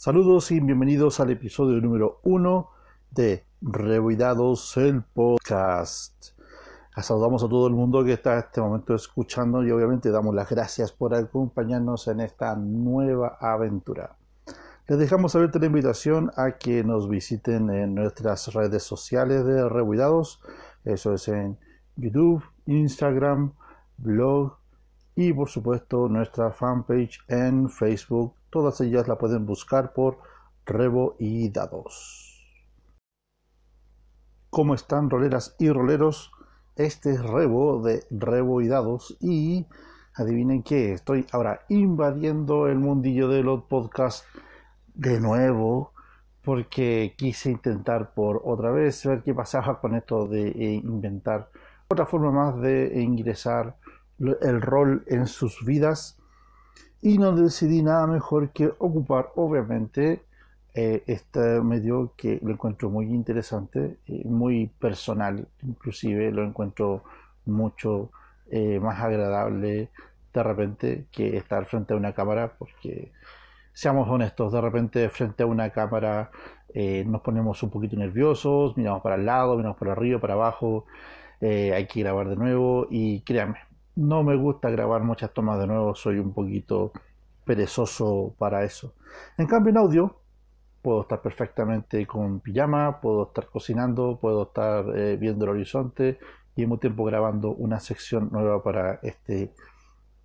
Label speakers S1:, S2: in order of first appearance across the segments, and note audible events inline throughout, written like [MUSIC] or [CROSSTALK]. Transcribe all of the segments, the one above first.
S1: Saludos y bienvenidos al episodio número uno de Revoidados el podcast. Saludamos a todo el mundo que está en este momento escuchando y obviamente damos las gracias por acompañarnos en esta nueva aventura. Les dejamos abierta la invitación a que nos visiten en nuestras redes sociales de Revoidados. Eso es en YouTube, Instagram, blog y por supuesto nuestra fanpage en Facebook Todas ellas la pueden buscar por Revo y Dados. ¿Cómo están roleras y roleros? Este es Revo de Revo y Dados y adivinen qué, estoy ahora invadiendo el mundillo de los podcasts de nuevo porque quise intentar por otra vez ver qué pasaba con esto de eh, inventar otra forma más de ingresar el rol en sus vidas y no decidí nada mejor que ocupar obviamente eh, este medio que lo encuentro muy interesante, eh, muy personal, inclusive lo encuentro mucho eh, más agradable de repente que estar frente a una cámara, porque seamos honestos, de repente frente a una cámara nos ponemos un poquito nerviosos, miramos para el lado, miramos para arriba, para abajo, hay que grabar de nuevo y créanme, no me gusta grabar muchas tomas de nuevo, soy un poquito perezoso para eso. En cambio, en audio, puedo estar perfectamente con pijama, puedo estar cocinando, puedo estar eh, viendo el horizonte y al mismo tiempo grabando una sección nueva para esta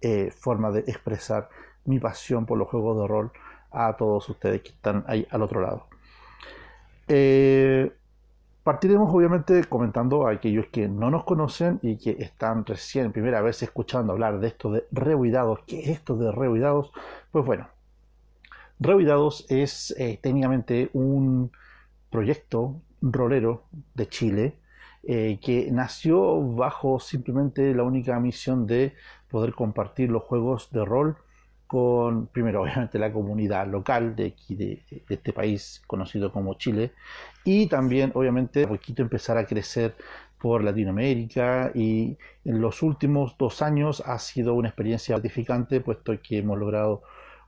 S1: eh, forma de expresar mi pasión por los juegos de rol a todos ustedes que están ahí al otro lado. Eh, Partiremos obviamente comentando a aquellos que no nos conocen y que están recién primera vez escuchando hablar de esto de Rehuidados. ¿Qué es esto de Rehuidados? Pues bueno, Rehuidados es eh, técnicamente un proyecto rolero de Chile eh, que nació bajo simplemente la única misión de poder compartir los juegos de rol con, primero, [LAUGHS] obviamente, la comunidad local de este país conocido como Chile, y también, obviamente, poquito empezar a crecer por Latinoamérica y en los últimos dos años ha sido una experiencia gratificante puesto que hemos logrado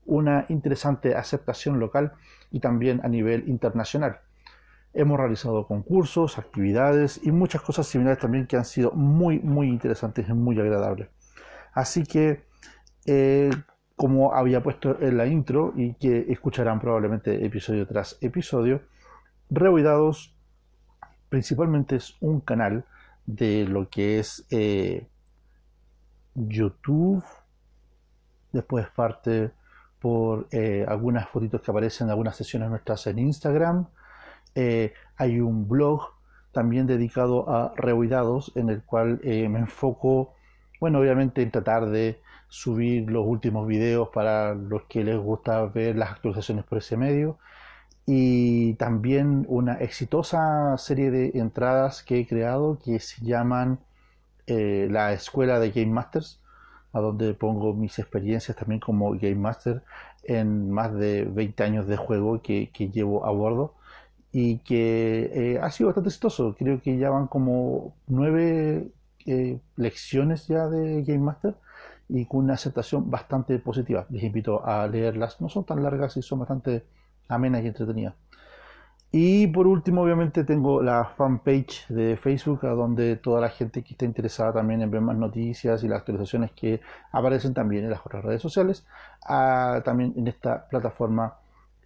S1: una interesante aceptación local y también a nivel internacional. Hemos realizado concursos, actividades y muchas cosas similares también que han sido muy, muy interesantes y muy agradables. Así que eh, como había puesto en la intro y que escucharán probablemente episodio tras episodio, Revoidados principalmente es un canal de lo que es eh, YouTube, después parte por eh, algunas fotitos que aparecen en algunas sesiones nuestras en Instagram, eh, hay un blog también dedicado a Revoidados en el cual me enfoco, bueno, obviamente en tratar de subir los últimos videos para los que les gusta ver las actualizaciones por ese medio y también una exitosa serie de entradas que he creado que se llaman eh, la escuela de Game Masters a donde pongo mis experiencias también como Game Master en más de 20 años de juego que, llevo a bordo y que eh, ha sido bastante exitoso. Creo que ya van como nueve eh, lecciones ya de Game Master y con una aceptación bastante positiva. Les invito a leerlas, no son tan largas y son bastante amenas y entretenidas. Y por último, obviamente, tengo la fanpage de Facebook, a donde toda la gente que esté interesada también en ver más noticias y las actualizaciones que aparecen también en las otras redes sociales, también en esta plataforma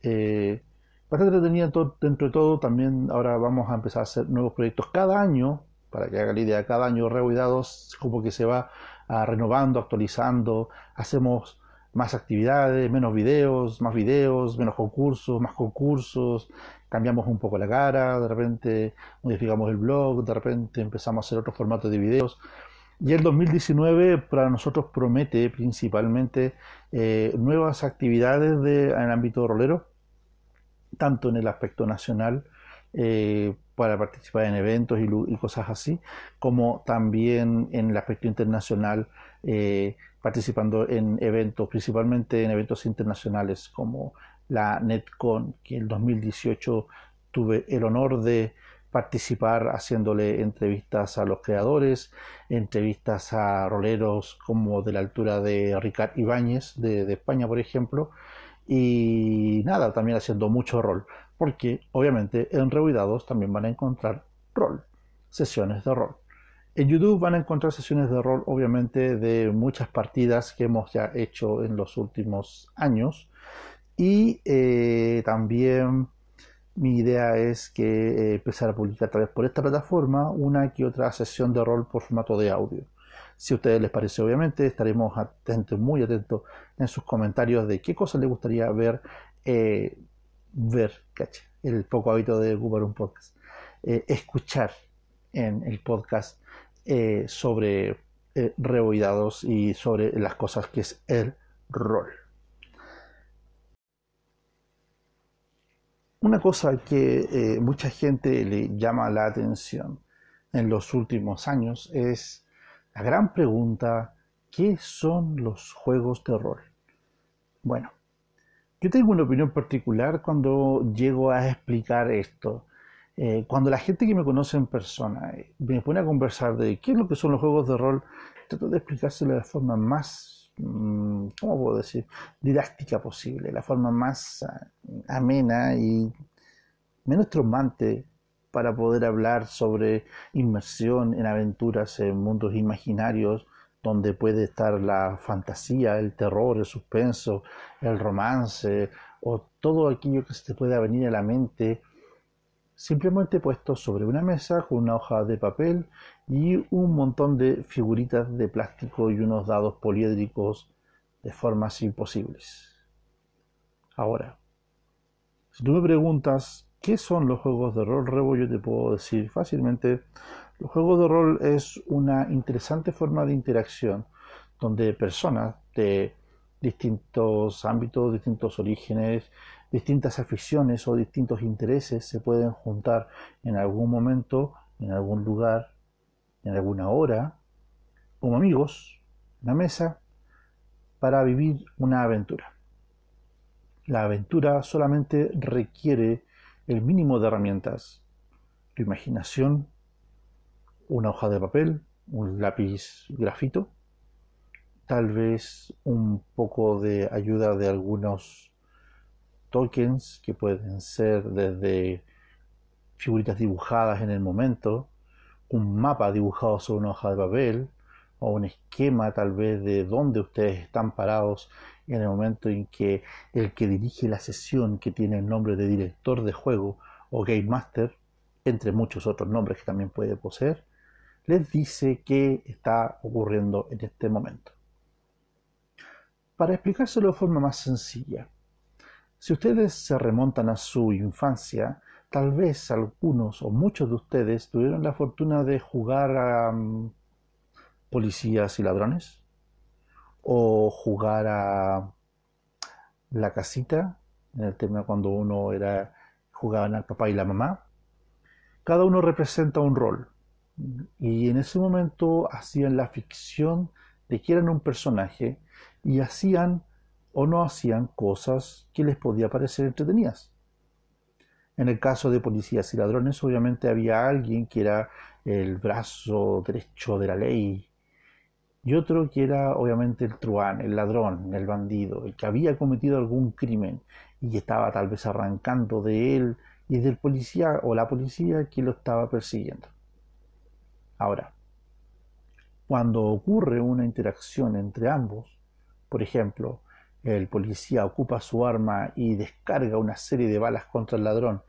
S1: eh, bastante entretenida dentro de todo. También ahora vamos a empezar a hacer nuevos proyectos cada año, para que haga la idea, cada año rehuidados, como que se va renovando, actualizando, hacemos más actividades, menos videos, más videos, menos concursos, más concursos, cambiamos un poco la cara, de repente modificamos el blog, de repente empezamos a hacer otro formato de videos. Y el 2019 para nosotros promete principalmente eh, nuevas actividades de, en el ámbito rolero, tanto en el aspecto nacional, eh, para participar en eventos y, cosas así, como también en el aspecto internacional, eh, participando en eventos, principalmente en eventos internacionales como la NetCon, que en el 2018 tuve el honor de participar haciéndole entrevistas a los creadores, entrevistas a roleros como de la altura de Ricard Ibáñez de, de España, por ejemplo, Y nada, también haciendo mucho rol, porque obviamente en Rehuidados también van a encontrar rol, sesiones de rol. En YouTube van a encontrar sesiones de rol, obviamente, de muchas partidas que hemos ya hecho en los últimos años. Y eh, también mi idea es que eh, empezar a publicar tal vez por esta plataforma una que otra sesión de rol por formato de audio. Si a ustedes les parece, obviamente, estaremos atentos, muy atentos en sus comentarios de qué cosas les gustaría ver, eh, ver, caché, el poco hábito de ocupar un podcast, eh, escuchar en el podcast sobre reoidados y sobre las cosas que es el rol. Una cosa que eh, mucha gente le llama la atención en los últimos años es la gran pregunta, ¿qué son los juegos de rol? Bueno, yo tengo una opinión particular cuando llego a explicar esto. Eh, cuando la gente que me conoce en persona eh, me pone a conversar de qué es lo que son los juegos de rol, trato de explicárselo de forma más Mm, ¿cómo puedo decir?, didáctica posible, la forma más ah, amena y menos traumante para poder hablar sobre inmersión en aventuras en mundos imaginarios donde puede estar la fantasía, el terror, el suspenso, el romance o todo aquello que se te pueda venir a la mente simplemente puesto sobre una mesa con una hoja de papel y un montón de figuritas de plástico y unos dados poliédricos de formas imposibles. Ahora, si tú me preguntas qué son los juegos de rol, Rebo, yo te puedo decir fácilmente, los juegos de rol es una interesante forma de interacción donde personas de distintos ámbitos, distintos orígenes, distintas aficiones o distintos intereses se pueden juntar en algún momento, en algún lugar, en alguna hora, como amigos, en la mesa, para vivir una aventura. La aventura solamente requiere el mínimo de herramientas, tu imaginación, una hoja de papel, un lápiz grafito, tal vez un poco de ayuda de algunos tokens que pueden ser desde figuritas dibujadas en el momento, un mapa dibujado sobre una hoja de papel o un esquema tal vez de dónde ustedes están parados en el momento en que el que dirige la sesión, que tiene el nombre de director de juego o game master, entre muchos otros nombres que también puede poseer, les dice qué está ocurriendo en este momento. Para explicárselo de forma más sencilla, si ustedes se remontan a su infancia, tal vez algunos o muchos de ustedes tuvieron la fortuna de jugar a mm, policías y ladrones o jugar a la casita, en el tema cuando uno era jugaban al papá y la mamá. Cada uno representa un rol y en ese momento hacían la ficción de que eran un personaje y hacían o no hacían cosas que les podía parecer entretenidas. En el caso de policías y ladrones, obviamente había alguien que era el brazo derecho de la ley y otro que era obviamente el truán, el ladrón, el bandido, el que había cometido algún crimen y estaba tal vez arrancando de él y del policía o la policía que lo estaba persiguiendo. Ahora, cuando ocurre una interacción entre ambos, por ejemplo, el policía ocupa su arma y descarga una serie de balas contra el ladrón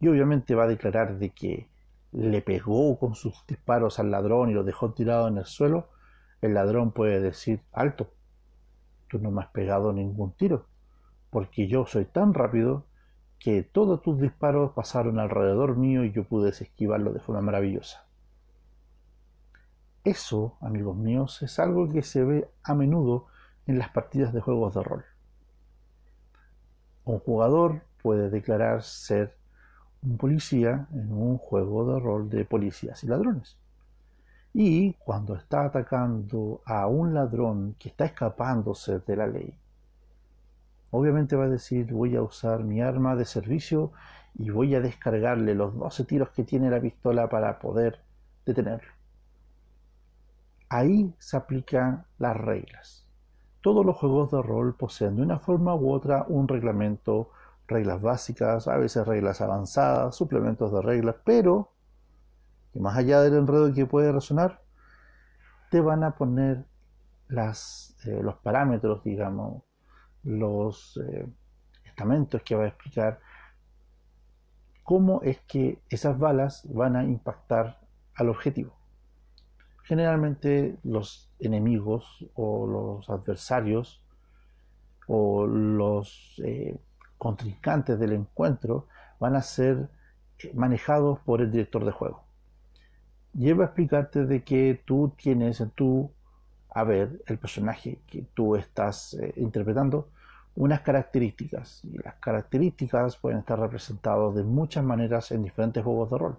S1: y obviamente va a declarar de que le pegó con sus disparos al ladrón y lo dejó tirado en el suelo, el ladrón puede decir, alto, tú no me has pegado ningún tiro, porque yo soy tan rápido que todos tus disparos pasaron alrededor mío y yo pude esquivarlo de forma maravillosa. Eso, amigos míos, es algo que se ve a menudo en las partidas de juegos de rol. Un jugador puede declarar ser un policía en un juego de rol de policías y ladrones. Y cuando está atacando a un ladrón que está escapándose de la ley, obviamente va a decir voy a usar mi arma de servicio y voy a descargarle los 12 tiros que tiene la pistola para poder detenerlo. Ahí se aplican las reglas todos los juegos de rol poseen de una forma u otra un reglamento, reglas básicas, a veces reglas avanzadas, suplementos de reglas, pero que más allá del enredo que puede resonar, te van a poner las, eh, los parámetros, digamos, los eh, estamentos que va a explicar cómo es que esas balas van a impactar al objetivo. Generalmente los enemigos o los adversarios o los eh, contrincantes del encuentro van a ser eh, manejados por el director de juego. Lleva a explicarte de que tú tienes en tu ver el personaje que tú estás eh, interpretando unas características y las características pueden estar representadas de muchas maneras en diferentes juegos de rol.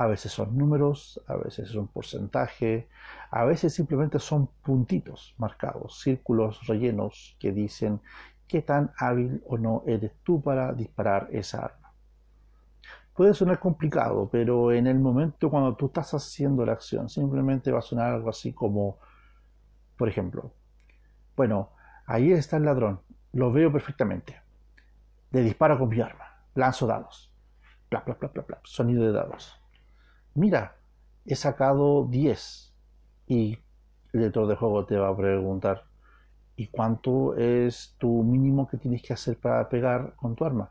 S1: A veces son números, a veces son porcentaje, a veces simplemente son puntitos marcados, círculos rellenos que dicen qué tan hábil o no eres tú para disparar esa arma. Puede sonar complicado, pero en el momento cuando tú estás haciendo la acción, simplemente va a sonar algo así como, por ejemplo, bueno, ahí está el ladrón, lo veo perfectamente. Le disparo con mi arma. Lanzo dados. Plap, plap, plap, plap, Sonido de dados. Mira, he sacado 10. Y el director de juego te va a preguntar, ¿y cuánto es tu mínimo que tienes que hacer para pegar con tu arma?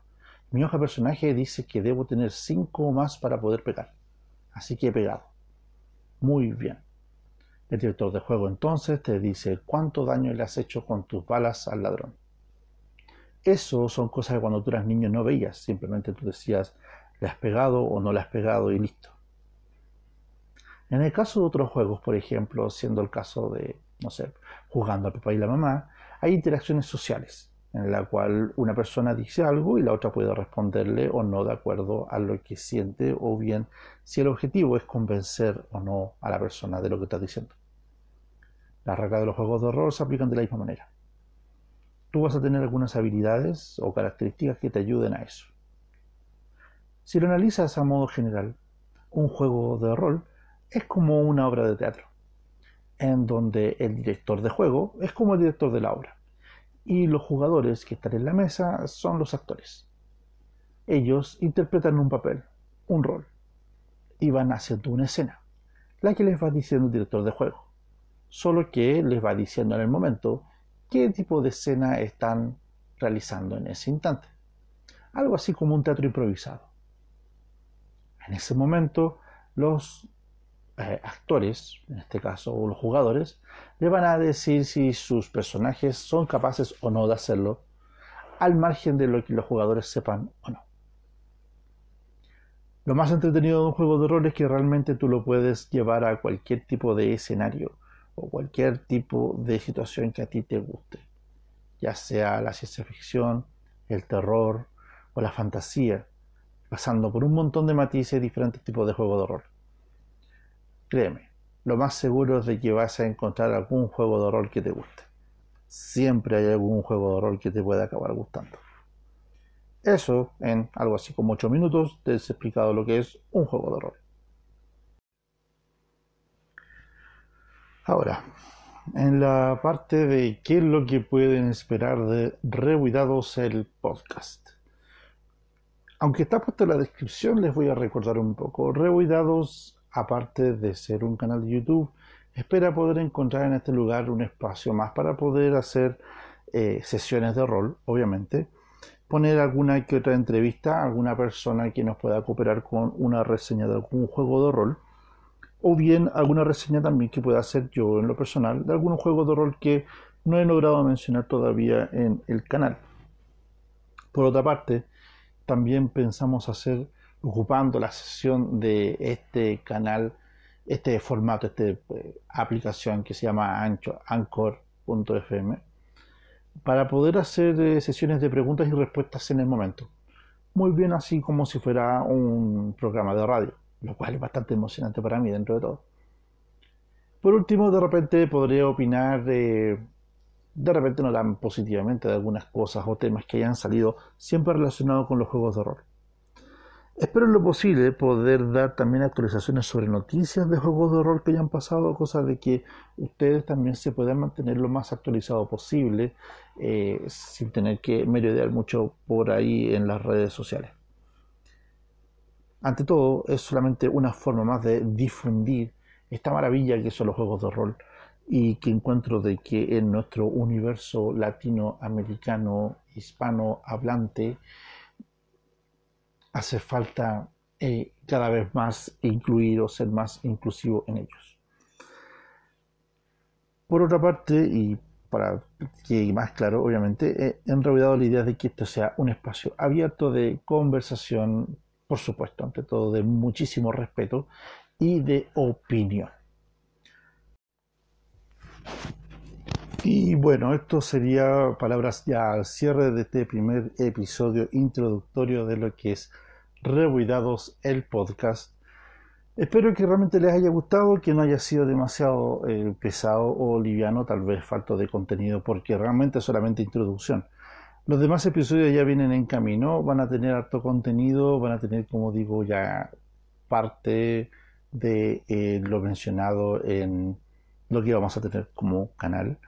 S1: Mi hoja personaje dice que debo tener 5 o más para poder pegar. Así que he pegado. Muy bien. El director de juego entonces te dice cuánto daño le has hecho con tus balas al ladrón. Eso son cosas que cuando tú eras niño no veías, simplemente tú decías, le has pegado o no le has pegado y listo. En el caso de otros juegos, por ejemplo, siendo el caso de, no sé, jugando al papá y la mamá, hay interacciones sociales, en la cual una persona dice algo y la otra puede responderle o no de acuerdo a lo que siente, o bien si el objetivo es convencer o no a la persona de lo que está diciendo. Las reglas de los juegos de rol se aplican de la misma manera tú vas a tener algunas habilidades o características que te ayuden a eso. Si lo analizas a modo general, un juego de rol es como una obra de teatro, en donde el director de juego es como el director de la obra, y los jugadores que están en la mesa son los actores. Ellos interpretan un papel, un rol, y van haciendo una escena, la que les va diciendo el director de juego, solo que les va diciendo en el momento qué tipo de escena están realizando en ese instante. Algo así como un teatro improvisado. En ese momento, los eh, actores, en este caso, los jugadores, le van a decir si sus personajes son capaces o no de hacerlo, al margen de lo que los jugadores sepan o no. Lo más entretenido de un juego de rol es que realmente tú lo puedes llevar a cualquier tipo de escenario o cualquier tipo de situación que a ti te guste, ya sea la ciencia ficción, el terror o la fantasía, pasando por un montón de matices y diferentes tipos de juegos de rol. Créeme, lo más seguro es de que vas a encontrar algún juego de rol que te guste. Siempre hay algún juego de rol que te pueda acabar gustando. Eso, en algo así como 8 minutos, te he explicado lo que es un juego de rol. Ahora, en la parte de qué es lo que pueden esperar de Rebuidados el podcast. Aunque está puesto en la descripción, les voy a recordar un poco. Rebuidados, aparte de ser un canal de YouTube, espera poder encontrar en este lugar un espacio más para poder hacer eh, sesiones de rol, obviamente. Poner alguna que otra entrevista a alguna persona que nos pueda cooperar con una reseña de algún juego de rol o bien alguna reseña también que pueda hacer yo en lo personal de algunos juegos de rol que no he logrado mencionar todavía en el canal. Por otra parte, también pensamos hacer, ocupando la sesión de este canal, este formato, esta eh, aplicación que se llama Anchor.fm, para poder hacer eh, sesiones de preguntas y respuestas en el momento. Muy bien así como si fuera un programa de radio lo cual es bastante emocionante para mí dentro de todo. Por último, de repente podría opinar de repente no tan positivamente de algunas cosas o temas que hayan salido siempre relacionados con los juegos de rol. Espero en lo posible poder dar también actualizaciones sobre noticias de juegos de rol que hayan pasado, cosa de que ustedes también se puedan mantener lo más actualizado posible eh, sin tener que merodear mucho por ahí en las redes sociales. Ante todo, es solamente una forma más de difundir esta maravilla que son los juegos de rol y que encuentro de que en nuestro universo latinoamericano, hispano hablante, hace falta eh, cada vez más incluir o ser más inclusivo en ellos. Por otra parte, y para que más claro, obviamente, he enredado la idea de que esto sea un espacio abierto de conversación, por supuesto, ante todo de muchísimo respeto y de opinión. Y bueno, esto sería palabras ya al cierre de este primer episodio introductorio de lo que es Rebuidados el podcast. Espero que realmente les haya gustado, que no haya sido demasiado eh, pesado o liviano, tal vez falto de contenido, porque realmente es solamente introducción. Los demás episodios ya vienen en camino, van a tener harto contenido, van a tener, como digo, ya parte de eh, lo mencionado en lo que vamos a tener como canal.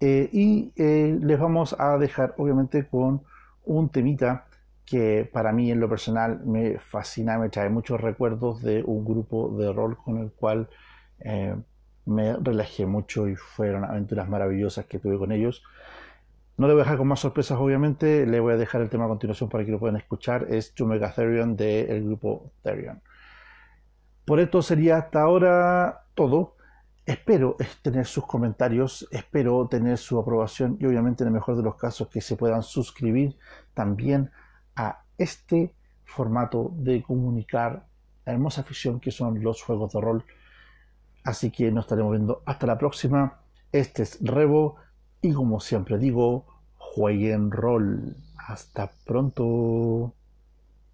S1: Eh, y les vamos a dejar, obviamente, con un temita que para mí en lo personal me fascina, me trae muchos recuerdos de un grupo de rol con el cual eh, me relajé mucho y fueron aventuras maravillosas que tuve con ellos. No le voy a dejar con más sorpresas, obviamente, le voy a dejar el tema a continuación para que lo puedan escuchar. Es Omega Therion del grupo Therion. Por esto sería hasta ahora todo. Espero tener sus comentarios, espero tener su aprobación y obviamente en el mejor de los casos que se puedan suscribir también a este formato de comunicar la hermosa afición que son los juegos de rol. Así que nos estaremos viendo hasta la próxima. Este es Revo y como siempre digo, jueguen rol. Hasta pronto.